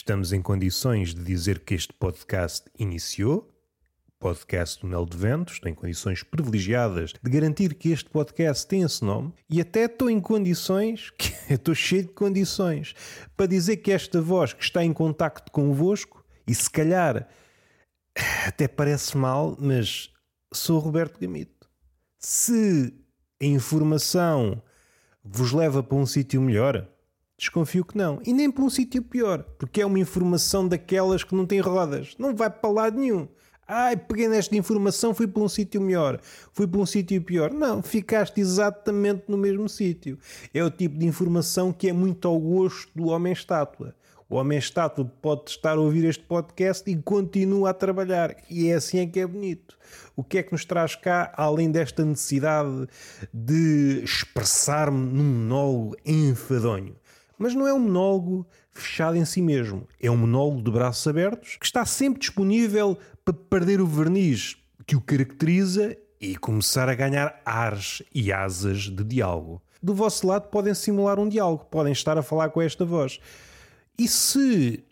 estamos em condições de dizer que este podcast iniciou. Podcast do Nel de Ventos, estou em condições privilegiadas de garantir que este podcast tem esse nome e até estou em condições, estou cheio de condições, para dizer que esta voz que está em contacto convosco, e se calhar até parece mal, mas sou Roberto Gamito. Se a informação vos leva para um sítio melhor, Desconfio que não. E nem para um sítio pior, porque é uma informação daquelas que não tem rodas. Não vai para lado nenhum. Ai, peguei nesta informação, fui para um sítio melhor, fui para um sítio pior. Não, ficaste exatamente no mesmo sítio. É o tipo de informação que é muito ao gosto do homem-estátua. O homem-estátua pode estar a ouvir este podcast e continua a trabalhar. E é assim é que é bonito. O que é que nos traz cá, além desta necessidade de expressar-me num monólogo enfadonho? Mas não é um monólogo fechado em si mesmo. É um monólogo de braços abertos que está sempre disponível para perder o verniz que o caracteriza e começar a ganhar ares e asas de diálogo. Do vosso lado podem simular um diálogo, podem estar a falar com esta voz. E se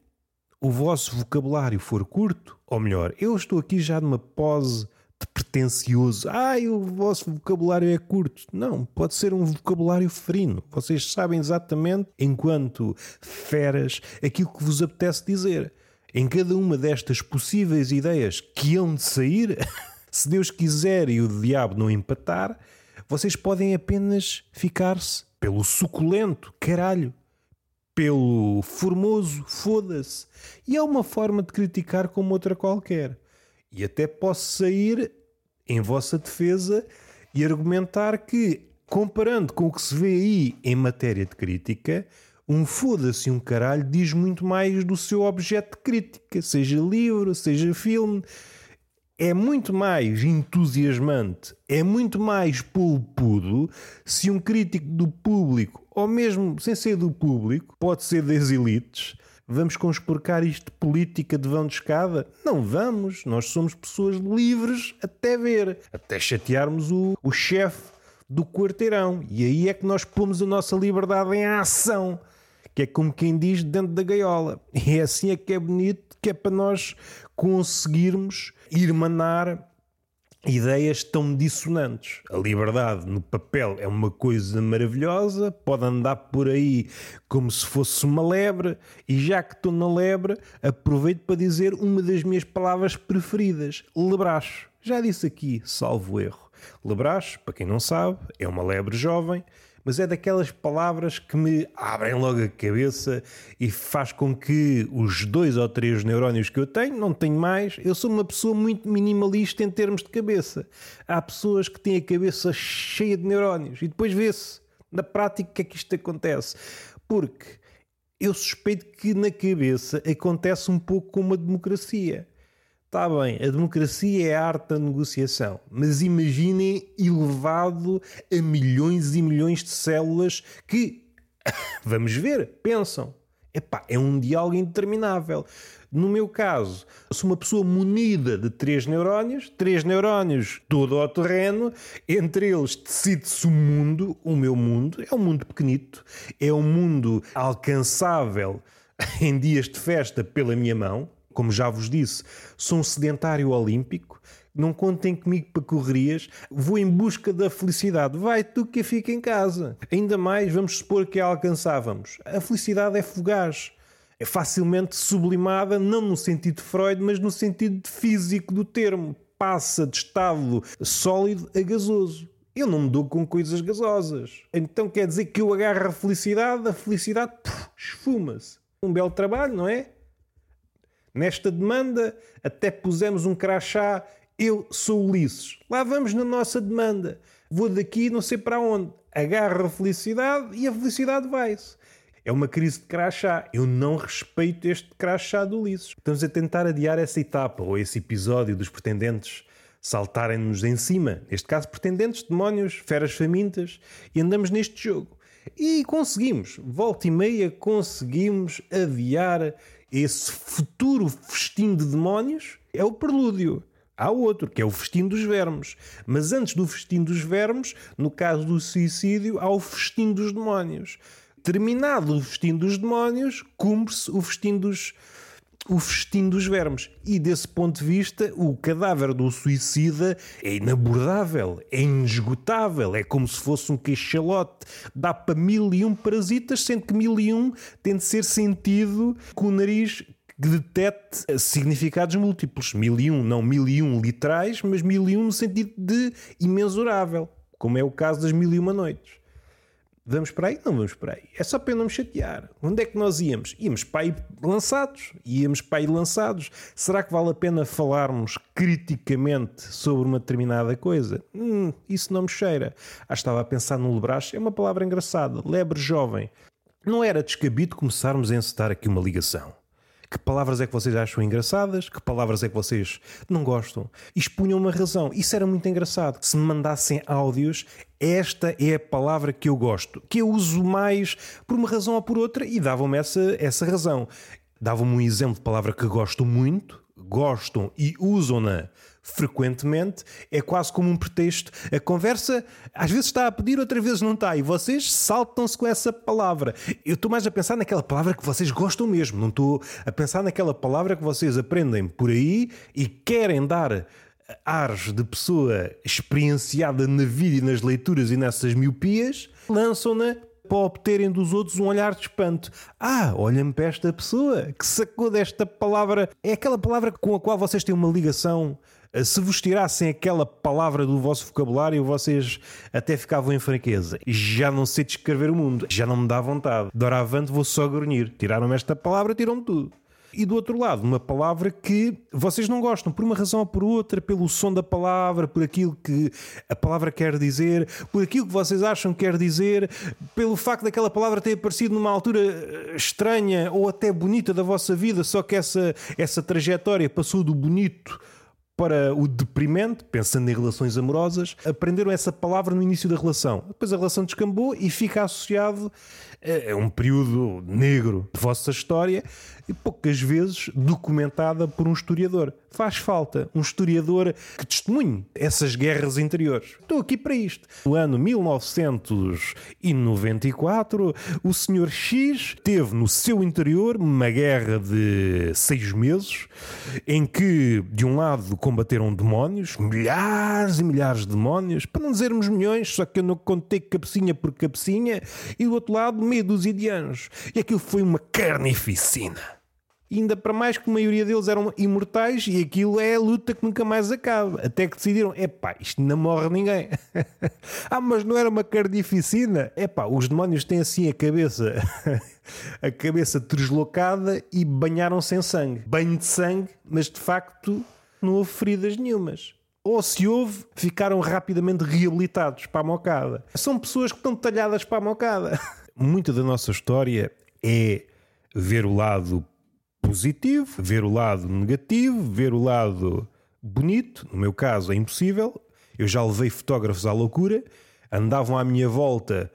o vosso vocabulário for curto, ou melhor, eu estou aqui já numa pose pretencioso. Ai, o vosso vocabulário é curto. Não, pode ser um vocabulário ferino. Vocês sabem exatamente, enquanto feras, aquilo que vos apetece dizer. Em cada uma destas possíveis ideias que hão de sair, se Deus quiser e o diabo não empatar, vocês podem apenas ficar-se pelo suculento, caralho, pelo formoso, foda-se. E é uma forma de criticar como outra qualquer. E até posso sair em vossa defesa e argumentar que, comparando com o que se vê aí em matéria de crítica, um foda-se um caralho diz muito mais do seu objeto de crítica, seja livro, seja filme. É muito mais entusiasmante, é muito mais pulpudo se um crítico do público, ou mesmo sem ser do público, pode ser das elites, Vamos conspurcar isto de política de vão de escada? Não vamos. Nós somos pessoas livres até ver, até chatearmos o, o chefe do quarteirão. E aí é que nós pomos a nossa liberdade em ação. Que é como quem diz dentro da gaiola. E é assim é que é bonito, que é para nós conseguirmos irmanar ideias tão dissonantes. A liberdade no papel é uma coisa maravilhosa, pode andar por aí como se fosse uma lebre, e já que estou na lebre, aproveito para dizer uma das minhas palavras preferidas: lebracho. Já disse aqui, salvo erro. Lebracho, para quem não sabe, é uma lebre jovem mas é daquelas palavras que me abrem logo a cabeça e faz com que os dois ou três neurónios que eu tenho, não tenho mais, eu sou uma pessoa muito minimalista em termos de cabeça. Há pessoas que têm a cabeça cheia de neurónios e depois vê-se na prática que é que isto acontece. Porque eu suspeito que na cabeça acontece um pouco como a democracia. Está bem, a democracia é a arte da negociação, mas imaginem elevado a milhões e milhões de células que, vamos ver, pensam. Epá, é um diálogo interminável. No meu caso, sou uma pessoa munida de três neurónios, três neurónios todo ao terreno, entre eles decide-se o mundo, o meu mundo, é um mundo pequenito, é um mundo alcançável em dias de festa pela minha mão, como já vos disse, sou um sedentário olímpico, não contem comigo para correrias, vou em busca da felicidade. Vai tu que fica em casa. Ainda mais, vamos supor que a alcançávamos. A felicidade é fugaz. É facilmente sublimada, não no sentido Freud, mas no sentido físico do termo. Passa de estado sólido a gasoso. Eu não me dou com coisas gasosas. Então quer dizer que eu agarro a felicidade, a felicidade esfuma-se. Um belo trabalho, não é? Nesta demanda, até pusemos um crachá. Eu sou Ulisses. Lá vamos na nossa demanda. Vou daqui não sei para onde. Agarro a felicidade e a felicidade vai-se. É uma crise de crachá. Eu não respeito este crachá do Ulisses. Estamos a tentar adiar essa etapa ou esse episódio dos pretendentes saltarem-nos em cima. Neste caso, pretendentes, demónios, feras famintas. E andamos neste jogo. E conseguimos. Volta e meia conseguimos adiar esse futuro festim de demónios é o prelúdio. Há outro, que é o festim dos vermes. Mas antes do festim dos vermes, no caso do suicídio, há o festim dos demónios. terminado o festim dos demónios, cumpre-se o festim dos o festim dos vermes. E desse ponto de vista, o cadáver do suicida é inabordável, é inesgotável, é como se fosse um cachalote. Dá para mil e um parasitas, sendo que mil e um tem de ser sentido com o nariz que detete significados múltiplos. Mil e um, não mil e um literais, mas mil e um no sentido de imensurável, como é o caso das mil e uma noites. Vamos para aí? Não vamos para aí. É só para eu não me chatear. Onde é que nós íamos? Íamos para aí lançados. Íamos para aí lançados. Será que vale a pena falarmos criticamente sobre uma determinada coisa? Hum, isso não me cheira. Ah, estava a pensar no lebrache. É uma palavra engraçada. Lebre jovem. Não era descabido começarmos a encetar aqui uma ligação. Que palavras é que vocês acham engraçadas? Que palavras é que vocês não gostam? Expunham uma razão. Isso era muito engraçado. Se me mandassem áudios, esta é a palavra que eu gosto, que eu uso mais por uma razão ou por outra, e davam-me essa, essa razão. Davam-me um exemplo de palavra que gosto muito, gostam e usam-na frequentemente, é quase como um pretexto. A conversa às vezes está a pedir, outras vezes não está, e vocês saltam-se com essa palavra. Eu estou mais a pensar naquela palavra que vocês gostam mesmo, não estou a pensar naquela palavra que vocês aprendem por aí e querem dar ares de pessoa experienciada na vida e nas leituras e nessas miopias, lançam-na para obterem dos outros um olhar de espanto. Ah, olhem para esta pessoa que sacou desta palavra. É aquela palavra com a qual vocês têm uma ligação. Se vos tirassem aquela palavra do vosso vocabulário, vocês até ficavam em fraqueza. Já não sei descrever o mundo, já não me dá vontade. Doravante vou só grunhir. Tiraram-me esta palavra, tiram-me tudo. E do outro lado, uma palavra que vocês não gostam, por uma razão ou por outra, pelo som da palavra, por aquilo que a palavra quer dizer, por aquilo que vocês acham que quer dizer, pelo facto daquela palavra ter aparecido numa altura eh, estranha ou até bonita da vossa vida, só que essa, essa trajetória passou do bonito para o deprimente, pensando em relações amorosas, aprenderam essa palavra no início da relação. Depois a relação descambou e fica associado a um período negro de vossa história e poucas vezes documentada por um historiador. Faz falta um historiador que testemunhe essas guerras interiores. Estou aqui para isto. No ano 1994, o Sr. X teve no seu interior uma guerra de seis meses em que, de um lado, combateram demónios, milhares e milhares de demónios, para não dizermos milhões, só que eu não contei cabecinha por cabecinha, e do outro lado, meia dúzia de anjos. E aquilo foi uma carnificina ainda para mais que a maioria deles eram imortais e aquilo é a luta que nunca mais acaba. Até que decidiram, epá, isto não morre ninguém. ah, mas não era uma carnificina? Epá, os demónios têm assim a cabeça, a cabeça deslocada e banharam-se em sangue. Banho de sangue, mas de facto não houve feridas nenhumas. Ou se houve, ficaram rapidamente reabilitados para a mocada. São pessoas que estão talhadas para a mocada. Muita da nossa história é ver o lado positivo, ver o lado negativo, ver o lado bonito. No meu caso, é impossível. Eu já levei fotógrafos à loucura, andavam à minha volta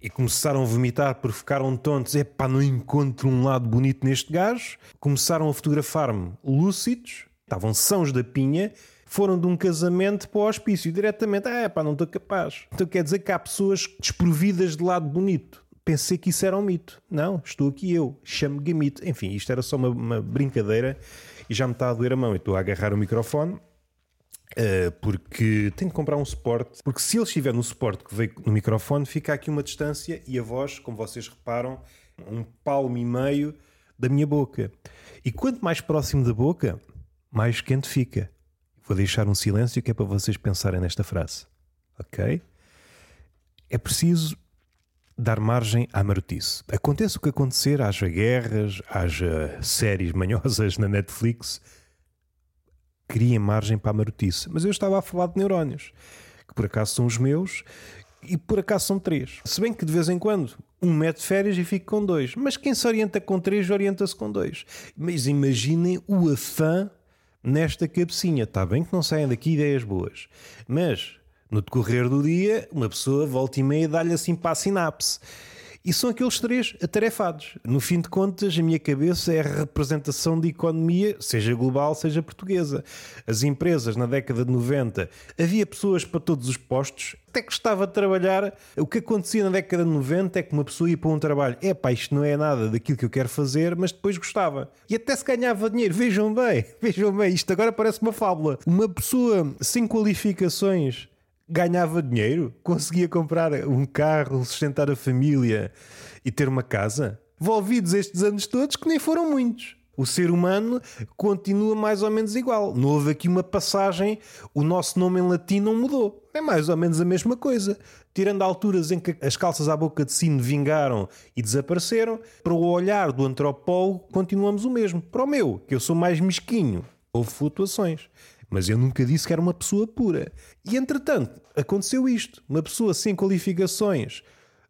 e começaram a vomitar porque ficaram tontos. Epá, não encontro um lado bonito neste gajo. Começaram a fotografar-me lúcidos, estavam sãos da pinha, foram de um casamento para o hospício diretamente. Ah, pá, não estou capaz. Então quer dizer que há pessoas desprovidas de lado bonito pensei que isso era um mito. Não, estou aqui eu, chamo-me mito. Enfim, isto era só uma, uma, brincadeira e já me está a doer a mão. Eu estou a agarrar o microfone. Uh, porque tenho que comprar um suporte. Porque se ele estiver no suporte que veio no microfone, fica aqui uma distância e a voz, como vocês reparam, um palmo e meio da minha boca. E quanto mais próximo da boca, mais quente fica. Vou deixar um silêncio que é para vocês pensarem nesta frase. Ok? É preciso dar margem à marotice. Aconteça o que acontecer, haja guerras, haja séries manhosas na Netflix, criem margem para a marotice. Mas eu estava a falar de neurónios, que por acaso são os meus e por acaso são três. Se bem que de vez em quando um mete férias e fica com dois. Mas quem se orienta com três, orienta-se com dois. Mas imaginem o afã nesta cabecinha. Está bem que não saem daqui ideias boas. Mas no decorrer do dia, uma pessoa volta e meia dá-lhe assim para a sinapse. E são aqueles três atarefados. No fim de contas, a minha cabeça é a representação de economia, seja global, seja portuguesa. As empresas na década de 90 havia pessoas para todos os postos, até gostava de trabalhar. O que acontecia na década de 90 é que uma pessoa ia para um trabalho, é pá, isto não é nada daquilo que eu quero fazer, mas depois gostava. E até se ganhava dinheiro. Vejam bem, vejam bem, isto agora parece uma fábula. Uma pessoa sem qualificações ganhava dinheiro, conseguia comprar um carro, sustentar a família e ter uma casa. Envolvidos estes anos todos, que nem foram muitos. O ser humano continua mais ou menos igual. Não houve aqui uma passagem, o nosso nome em latim não mudou. É mais ou menos a mesma coisa. Tirando alturas em que as calças à boca de sino vingaram e desapareceram, para o olhar do antropólogo continuamos o mesmo. Para o meu, que eu sou mais mesquinho, houve flutuações. Mas eu nunca disse que era uma pessoa pura. E entretanto, aconteceu isto. Uma pessoa sem qualificações.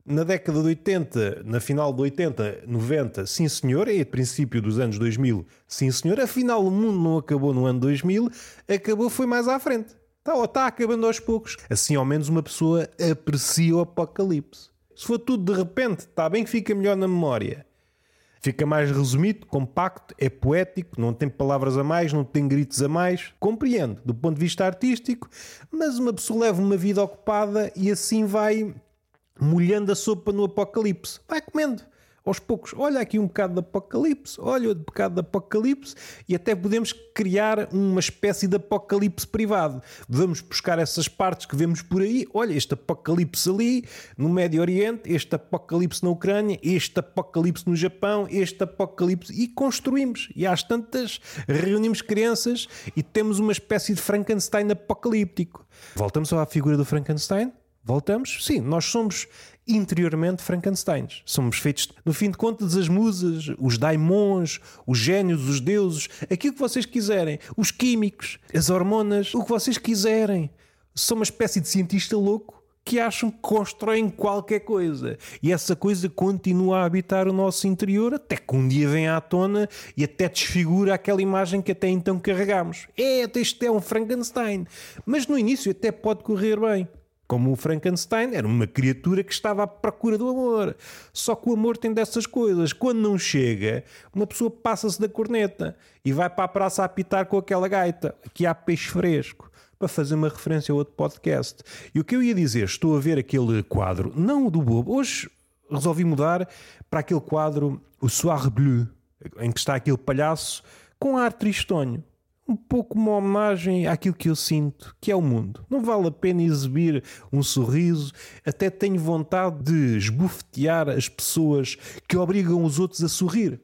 Na década de 80, na final de 80, 90, sim senhor, e princípio dos anos 2000, sim senhor, afinal o mundo não acabou no ano 2000, acabou foi mais à frente. Está, ou está acabando aos poucos. Assim ao menos uma pessoa aprecia o apocalipse. Se for tudo de repente, está bem que fica melhor na memória. Fica mais resumido, compacto, é poético, não tem palavras a mais, não tem gritos a mais. Compreendo, do ponto de vista artístico, mas uma pessoa leva uma vida ocupada e assim vai molhando a sopa no apocalipse. Vai comendo aos poucos, olha aqui um bocado de apocalipse, olha outro bocado de apocalipse, e até podemos criar uma espécie de apocalipse privado. Vamos buscar essas partes que vemos por aí, olha, este apocalipse ali no Médio Oriente, este apocalipse na Ucrânia, este apocalipse no Japão, este apocalipse, e construímos. E às tantas reunimos crianças e temos uma espécie de Frankenstein apocalíptico. Voltamos à figura do Frankenstein? Voltamos? Sim, nós somos interiormente Frankensteins. Somos feitos, no fim de contas, as musas, os daimons, os génios, os deuses, aquilo que vocês quiserem, os químicos, as hormonas, o que vocês quiserem. São uma espécie de cientista louco que acham que constroem qualquer coisa. E essa coisa continua a habitar o nosso interior até que um dia vem à tona e até desfigura aquela imagem que até então carregámos. É, este é um Frankenstein. Mas no início até pode correr bem. Como o Frankenstein era uma criatura que estava à procura do amor. Só que o amor tem dessas coisas. Quando não chega, uma pessoa passa-se da corneta e vai para a praça a apitar com aquela gaita. Aqui há peixe fresco. Para fazer uma referência a outro podcast. E o que eu ia dizer, estou a ver aquele quadro, não o do Bobo. Hoje resolvi mudar para aquele quadro, o Soir Bleu, em que está aquele palhaço com ar tristonho um pouco uma homenagem àquilo que eu sinto, que é o mundo. Não vale a pena exibir um sorriso, até tenho vontade de esbofetear as pessoas que obrigam os outros a sorrir.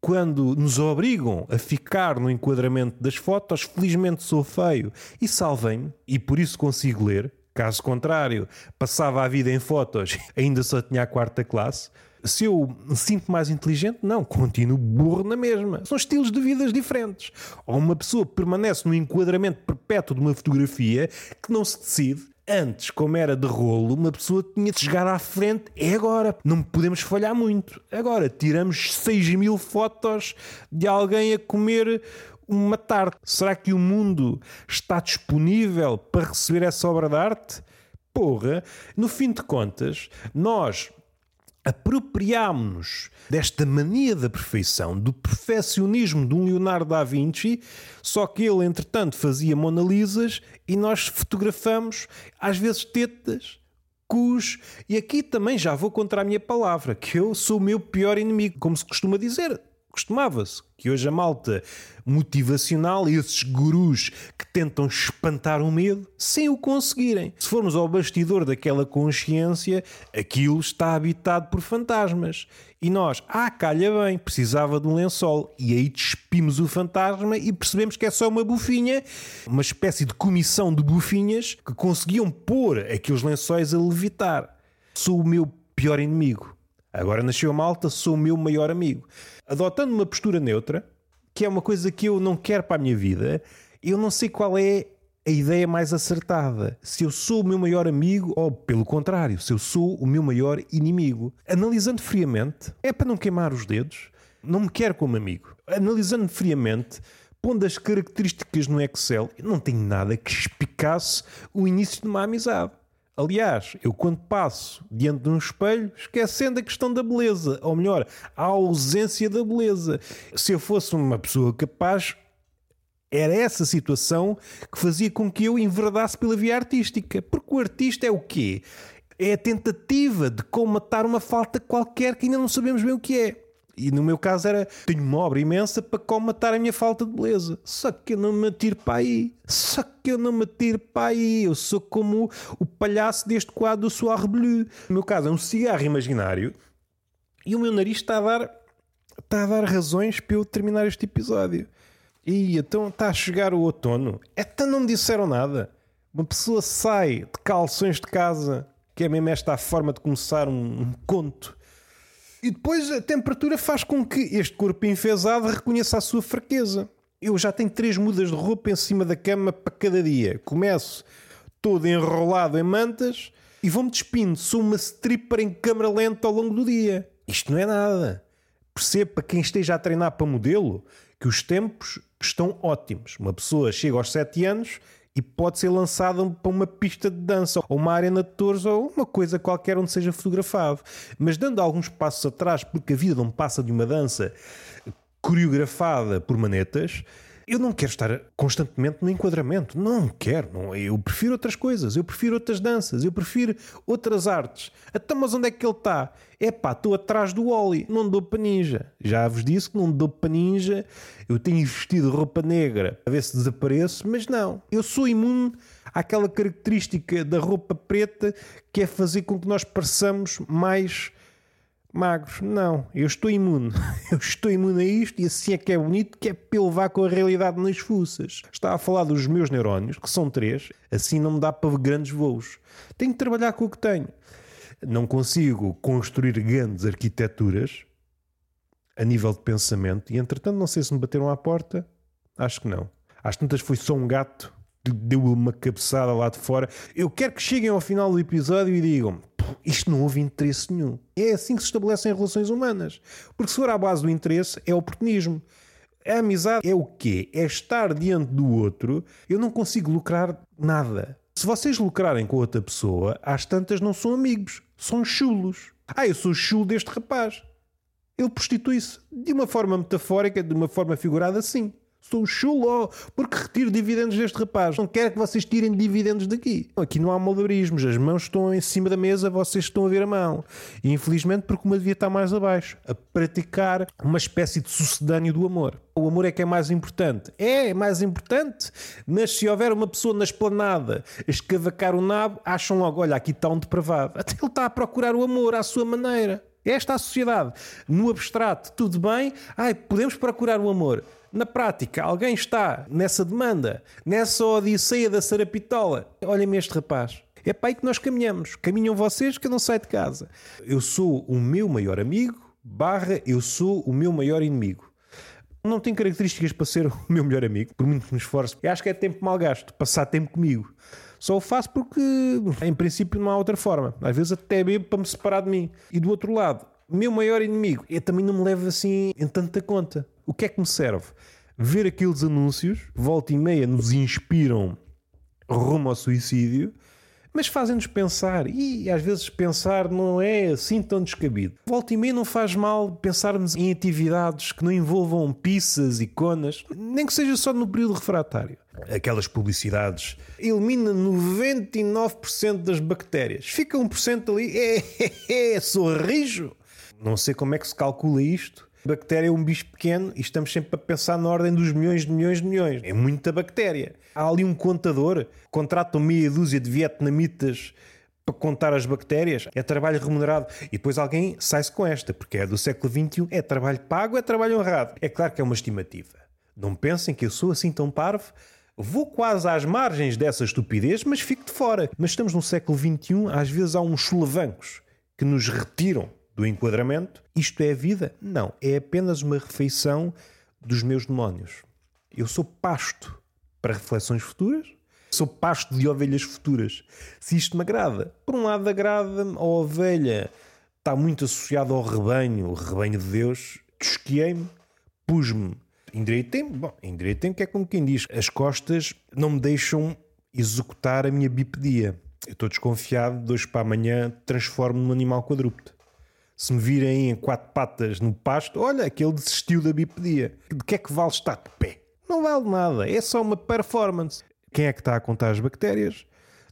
Quando nos obrigam a ficar no enquadramento das fotos, felizmente sou feio e salvem-me, e por isso consigo ler. Caso contrário, passava a vida em fotos, ainda só tinha a quarta classe. Se eu me sinto mais inteligente, não, continuo burro na mesma. São estilos de vidas diferentes. Ou uma pessoa permanece no enquadramento perpétuo de uma fotografia que não se decide. Antes, como era de rolo, uma pessoa tinha de chegar à frente. É agora. Não podemos falhar muito. Agora, tiramos 6 mil fotos de alguém a comer uma tarte. Será que o mundo está disponível para receber essa obra de arte? Porra, no fim de contas, nós apropriámos-nos desta mania da perfeição, do perfeccionismo de um Leonardo da Vinci, só que ele, entretanto, fazia Mona Lisas e nós fotografamos, às vezes, tetas, cus, e aqui também já vou contra a minha palavra, que eu sou o meu pior inimigo, como se costuma dizer costumava-se que hoje a malta motivacional, esses gurus que tentam espantar o medo, sem o conseguirem. Se formos ao bastidor daquela consciência, aquilo está habitado por fantasmas. E nós, ah, calha bem, precisava de um lençol. E aí despimos o fantasma e percebemos que é só uma bufinha, uma espécie de comissão de bufinhas que conseguiam pôr aqueles lençóis a levitar. Sou o meu pior inimigo. Agora nasceu a malta, sou o meu maior amigo. Adotando uma postura neutra, que é uma coisa que eu não quero para a minha vida, eu não sei qual é a ideia mais acertada. Se eu sou o meu maior amigo ou, pelo contrário, se eu sou o meu maior inimigo. Analisando friamente, é para não queimar os dedos, não me quero como amigo. Analisando friamente, pondo as características no Excel, eu não tenho nada que explicasse o início de uma amizade. Aliás, eu quando passo diante de um espelho, esquecendo a questão da beleza, ou melhor, a ausência da beleza. Se eu fosse uma pessoa capaz, era essa situação que fazia com que eu enverdasse pela via artística. Porque o artista é o quê? É a tentativa de comatar uma falta qualquer que ainda não sabemos bem o que é. E no meu caso era, tenho uma obra imensa para comatar a minha falta de beleza. Só que eu não me atiro para aí. Só que eu não me atiro para aí. Eu sou como o palhaço deste quadro do Soir Bleu. No meu caso é um cigarro imaginário e o meu nariz está a dar, está a dar razões para eu terminar este episódio. E então está a chegar o outono. Então não me disseram nada. Uma pessoa sai de calções de casa, que é mesmo esta a forma de começar um, um conto e depois a temperatura faz com que este corpo enfesado reconheça a sua fraqueza. Eu já tenho três mudas de roupa em cima da cama para cada dia. Começo todo enrolado em mantas e vou-me despindo. Sou uma stripper em câmara lenta ao longo do dia. Isto não é nada. Perceba quem esteja a treinar para modelo que os tempos estão ótimos. Uma pessoa chega aos 7 anos e pode ser lançado para uma pista de dança ou uma arena de touros ou uma coisa qualquer onde seja fotografado. Mas dando alguns passos atrás, porque a vida não passa de uma dança coreografada por manetas, eu não quero estar constantemente no enquadramento. Não quero. Não. Eu prefiro outras coisas. Eu prefiro outras danças. Eu prefiro outras artes. Até mas onde é que ele está? É pá, estou atrás do Oli. Não dou para ninja. Já vos disse que não dou para ninja. Eu tenho vestido roupa negra a ver se desapareço. Mas não. Eu sou imune àquela característica da roupa preta que é fazer com que nós pareçamos mais magros. Não, eu estou imune. Eu estou imune a isto e assim é que é bonito, que é para levar com a realidade nas fuças. Está a falar dos meus neurónios, que são três, assim não me dá para grandes voos. Tenho que trabalhar com o que tenho. Não consigo construir grandes arquiteturas a nível de pensamento e, entretanto, não sei se me bateram à porta. Acho que não. Às tantas foi só um gato deu uma cabeçada lá de fora. Eu quero que cheguem ao final do episódio e digam: isto não houve interesse nenhum. É assim que se estabelecem relações humanas. Porque se for à base do interesse, é oportunismo. A amizade é o quê? É estar diante do outro. Eu não consigo lucrar nada. Se vocês lucrarem com outra pessoa, às tantas não são amigos, são chulos. Ah, eu sou chulo deste rapaz. Ele prostitui-se de uma forma metafórica, de uma forma figurada, sim. Sou chulo porque retiro dividendos deste rapaz. Não quero que vocês tirem dividendos daqui. Aqui não há malabarismos. As mãos estão em cima da mesa, vocês estão a ver a mão. E infelizmente porque uma devia estar mais abaixo. A praticar uma espécie de sucedâneo do amor. O amor é que é mais importante. É, é mais importante. Mas se houver uma pessoa na esplanada a escavacar o nabo, acham logo, olha, aqui está um depravado. Até ele está a procurar o amor à sua maneira. Esta é a sociedade. No abstrato, tudo bem. Ai, podemos procurar o amor. Na prática, alguém está nessa demanda, nessa odisseia da sarapitola. Olhem-me este rapaz. É para aí que nós caminhamos. Caminham vocês que eu não saio de casa. Eu sou o meu maior amigo, barra, eu sou o meu maior inimigo. Não tenho características para ser o meu melhor amigo, por muito que me esforce. Eu acho que é tempo mal gasto, passar tempo comigo. Só o faço porque, em princípio, não há outra forma. Às vezes até bebo para me separar de mim. E do outro lado, meu maior inimigo, eu também não me levo assim em tanta conta. O que é que me serve? Ver aqueles anúncios, volta e meia, nos inspiram rumo ao suicídio, mas fazem-nos pensar, e às vezes pensar não é assim tão descabido. Volta e meia não faz mal pensarmos em atividades que não envolvam pizzas e conas, nem que seja só no período refratário. Aquelas publicidades elimina 99% das bactérias, fica 1% ali, é, é, é sorrijo. Não sei como é que se calcula isto, Bactéria é um bicho pequeno e estamos sempre a pensar na ordem dos milhões de milhões de milhões. É muita bactéria. Há ali um contador, contratam meia dúzia de vietnamitas para contar as bactérias, é trabalho remunerado. E depois alguém sai-se com esta, porque é do século XXI, é trabalho pago, é trabalho honrado. É claro que é uma estimativa. Não pensem que eu sou assim tão parvo. Vou quase às margens dessa estupidez, mas fico de fora. Mas estamos no século XXI, às vezes há uns solavancos que nos retiram do enquadramento. Isto é a vida? Não. É apenas uma refeição dos meus demónios. Eu sou pasto para reflexões futuras, sou pasto de ovelhas futuras. Se isto me agrada, por um lado agrada-me a ovelha, está muito associada ao rebanho, o rebanho de Deus, desquiei-me, pus-me, endireitei-me, bom, endireitei-me que é como quem diz, as costas não me deixam executar a minha bipedia. Eu estou desconfiado de hoje para amanhã transformo num animal quadrúpede. Se me virem em quatro patas no pasto, olha, aquele desistiu da bipedia. De que é que vale estar de pé? Não vale nada, é só uma performance. Quem é que está a contar as bactérias?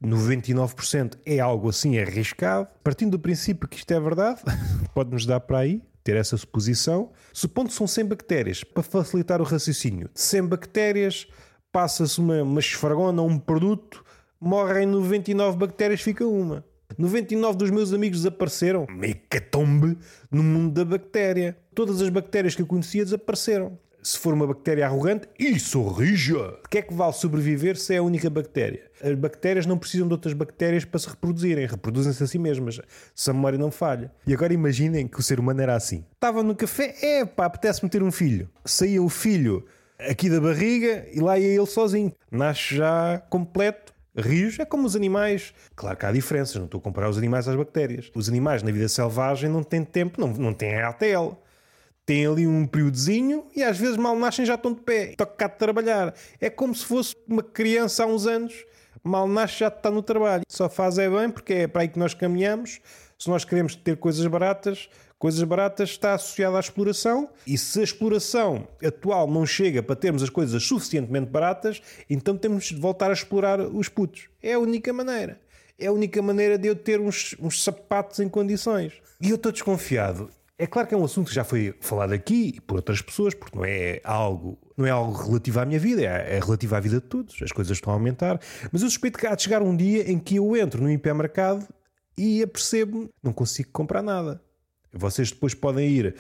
99% é algo assim arriscado. Partindo do princípio que isto é verdade, pode-nos dar para aí ter essa suposição. Supondo que são 100 bactérias, para facilitar o raciocínio, 100 bactérias, passa-se uma, uma esfragona, um produto, morrem 99 bactérias, fica uma. 99 dos meus amigos desapareceram. Mecatombe no mundo da bactéria. Todas as bactérias que eu conhecia desapareceram. Se for uma bactéria arrogante, isso rija! O que é que vale sobreviver se é a única bactéria? As bactérias não precisam de outras bactérias para se reproduzirem, reproduzem-se a si mesmas, se a memória não falha. E agora imaginem que o ser humano era assim. Estava no café, é pá, apetece-me ter um filho. Saía o filho aqui da barriga e lá ia ele sozinho. Nasce já completo, Rios é como os animais. Claro que há diferenças, não estou a comparar os animais às bactérias. Os animais na vida selvagem não têm tempo, não, não têm ATL. Têm ali um períodozinho e às vezes mal nascem já estão de pé. Toca cá de trabalhar. É como se fosse uma criança há uns anos, mal nasce já está no trabalho. Só faz é bem porque é para aí que nós caminhamos. Se nós queremos ter coisas baratas, Coisas baratas está associada à exploração e se a exploração atual não chega para termos as coisas suficientemente baratas, então temos de voltar a explorar os putos. É a única maneira. É a única maneira de eu ter uns, uns sapatos em condições. E eu estou desconfiado. É claro que é um assunto que já foi falado aqui por outras pessoas, porque não é algo, não é algo relativo à minha vida, é, é relativo à vida de todos. As coisas estão a aumentar. Mas eu suspeito que há de chegar um dia em que eu entro no hipermercado e apercebo não consigo comprar nada. Vocês depois podem ir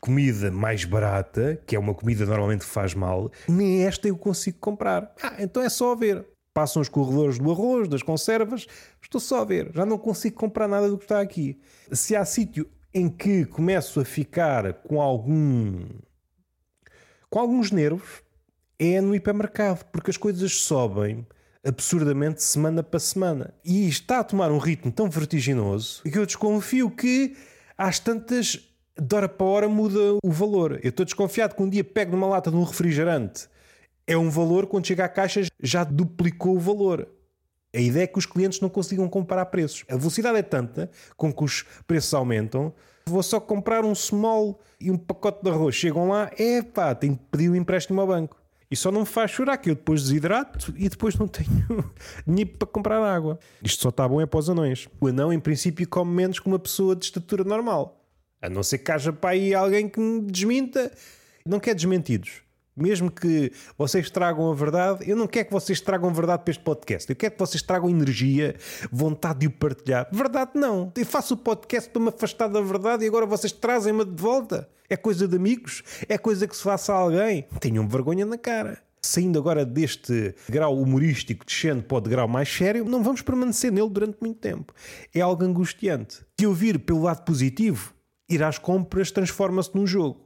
comida mais barata, que é uma comida normalmente faz mal, nem esta eu consigo comprar. Ah, então é só ver. Passam os corredores do arroz, das conservas, estou só a ver. Já não consigo comprar nada do que está aqui. Se há sítio em que começo a ficar com algum. com alguns nervos, é no hipermercado, porque as coisas sobem absurdamente semana para semana. E está a tomar um ritmo tão vertiginoso que eu desconfio que às tantas, de hora para hora muda o valor. Eu estou desconfiado que um dia pego numa lata de um refrigerante, é um valor, quando chega à caixa já duplicou o valor. A ideia é que os clientes não consigam comparar preços. A velocidade é tanta com que os preços aumentam. Vou só comprar um small e um pacote de arroz. Chegam lá, é pá, tenho que pedir um empréstimo ao banco. E só não me faz chorar que eu depois desidrato e depois não tenho dinheiro para comprar água. Isto só está bom é para os anões. O anão, em princípio, come menos que uma pessoa de estatura normal. A não ser que haja para aí alguém que me desminta. Não quer desmentidos. Mesmo que vocês tragam a verdade, eu não quero que vocês tragam verdade para este podcast. Eu quero que vocês tragam energia, vontade de o partilhar. Verdade, não. Eu faço o podcast para me afastar da verdade e agora vocês trazem-me de volta. É coisa de amigos? É coisa que se faça a alguém? Tenham vergonha na cara. Saindo agora deste grau humorístico, descendo para o grau mais sério, não vamos permanecer nele durante muito tempo. É algo angustiante. Se eu vir pelo lado positivo, ir às compras transforma-se num jogo.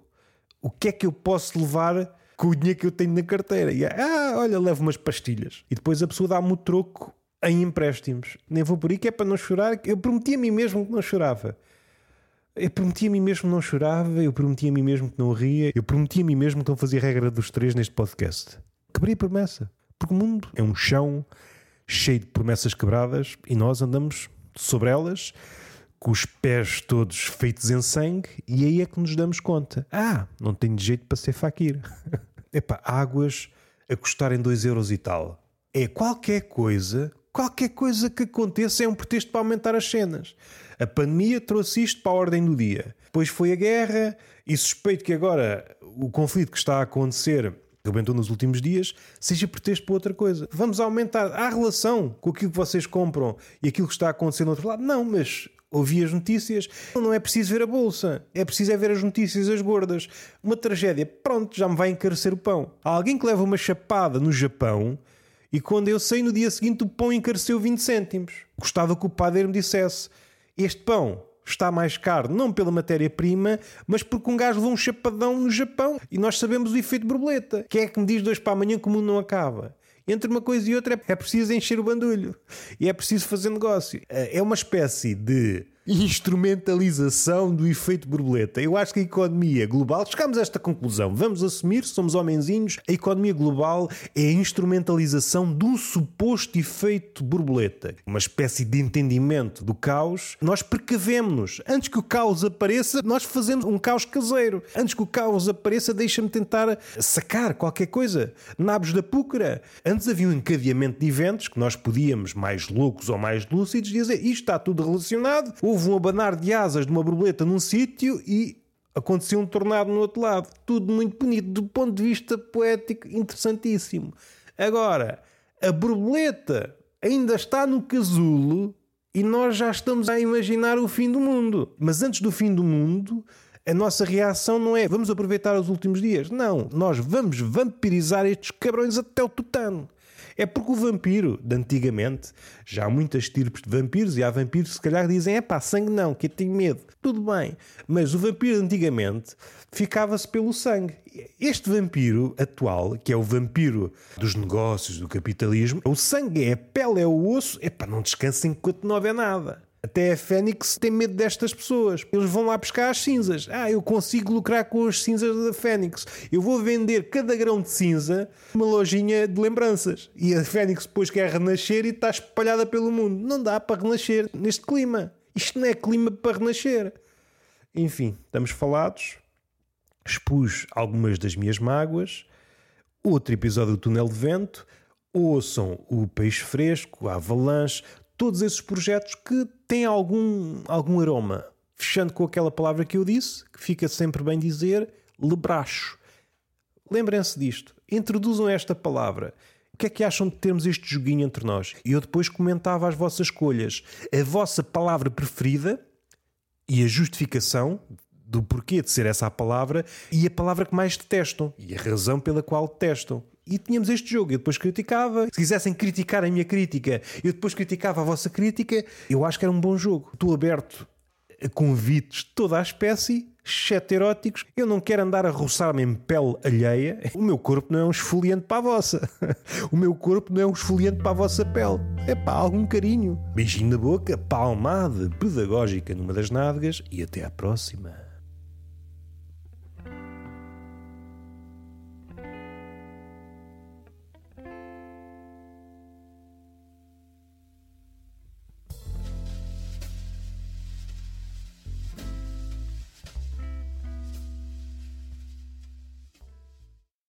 O que é que eu posso levar com o dinheiro que eu tenho na carteira. E, ah, olha, levo umas pastilhas. E depois a pessoa dá-me o troco em empréstimos. Nem vou por aí que é para não chorar. Eu prometi a mim mesmo que não chorava. Eu prometi a mim mesmo que não chorava, eu prometi a mim mesmo que não ria, eu prometi a mim mesmo que não fazia regra dos três neste podcast. Quebrei a promessa. Porque o mundo é um chão cheio de promessas quebradas e nós andamos sobre elas com os pés todos feitos em sangue, e aí é que nos damos conta: ah, não tenho jeito para ser faquir. Epá, águas a custarem 2 euros e tal. É qualquer coisa, qualquer coisa que aconteça é um pretexto para aumentar as cenas. A pandemia trouxe isto para a ordem do dia. Depois foi a guerra, e suspeito que agora o conflito que está a acontecer que aumentou nos últimos dias, seja pretexto para outra coisa. Vamos aumentar a relação com aquilo que vocês compram e aquilo que está a acontecer no outro lado. Não, mas ouvi as notícias. Não é preciso ver a bolsa, é preciso é ver as notícias, as gordas. Uma tragédia, pronto, já me vai encarecer o pão. Há alguém que leva uma chapada no Japão e quando eu saí no dia seguinte o pão encareceu 20 cêntimos. Gostava que o padeiro me dissesse: Este pão está mais caro não pela matéria-prima, mas porque um gajo levou um chapadão no Japão e nós sabemos o efeito borboleta. Quem é que me diz dois para amanhã que o mundo não acaba? Entre uma coisa e outra é preciso encher o bandulho e é preciso fazer negócio. É uma espécie de instrumentalização do efeito borboleta. Eu acho que a economia global, chegamos a esta conclusão, vamos assumir, somos homenzinhos, a economia global é a instrumentalização de um suposto efeito borboleta. Uma espécie de entendimento do caos. Nós precavemos-nos. Antes que o caos apareça, nós fazemos um caos caseiro. Antes que o caos apareça, deixa-me tentar sacar qualquer coisa. Nabos da púcara. Antes havia um encadeamento de eventos que nós podíamos, mais loucos ou mais lúcidos, dizer isto está tudo relacionado. Houve um abanar de asas de uma borboleta num sítio e aconteceu um tornado no outro lado. Tudo muito bonito, do ponto de vista poético, interessantíssimo. Agora, a borboleta ainda está no casulo e nós já estamos a imaginar o fim do mundo. Mas antes do fim do mundo, a nossa reação não é vamos aproveitar os últimos dias. Não, nós vamos vampirizar estes cabrões até o tutano. É porque o vampiro, de antigamente, já há muitas tipos de vampiros e há vampiros que se calhar dizem: é pá, sangue não, que eu tenho medo. Tudo bem. Mas o vampiro antigamente ficava-se pelo sangue. Este vampiro atual, que é o vampiro dos negócios, do capitalismo, o sangue é a pele, é o osso, é pá, não descansem enquanto não houver nada. Até a Fênix tem medo destas pessoas. Eles vão lá buscar as cinzas. Ah, eu consigo lucrar com as cinzas da Fênix. Eu vou vender cada grão de cinza numa lojinha de lembranças. E a Fênix depois quer renascer e está espalhada pelo mundo. Não dá para renascer neste clima. Isto não é clima para renascer. Enfim, estamos falados. Expus algumas das minhas mágoas. Outro episódio do Túnel de Vento. Ouçam o Peixe Fresco, a Avalanche, todos esses projetos que têm algum, algum aroma. Fechando com aquela palavra que eu disse, que fica sempre bem dizer, lebracho. Lembrem-se disto. Introduzam esta palavra. O que é que acham de termos este joguinho entre nós? E eu depois comentava as vossas escolhas. A vossa palavra preferida e a justificação do porquê de ser essa a palavra e a palavra que mais detestam e a razão pela qual detestam e tínhamos este jogo. Eu depois criticava. Se quisessem criticar a minha crítica, eu depois criticava a vossa crítica. Eu acho que era um bom jogo. Estou aberto a convites de toda a espécie, exceto eróticos. Eu não quero andar a roçar-me em pele alheia. O meu corpo não é um esfoliante para a vossa. O meu corpo não é um esfoliante para a vossa pele. É para algum carinho. Beijinho na boca, palmada pedagógica numa das nádegas e até à próxima.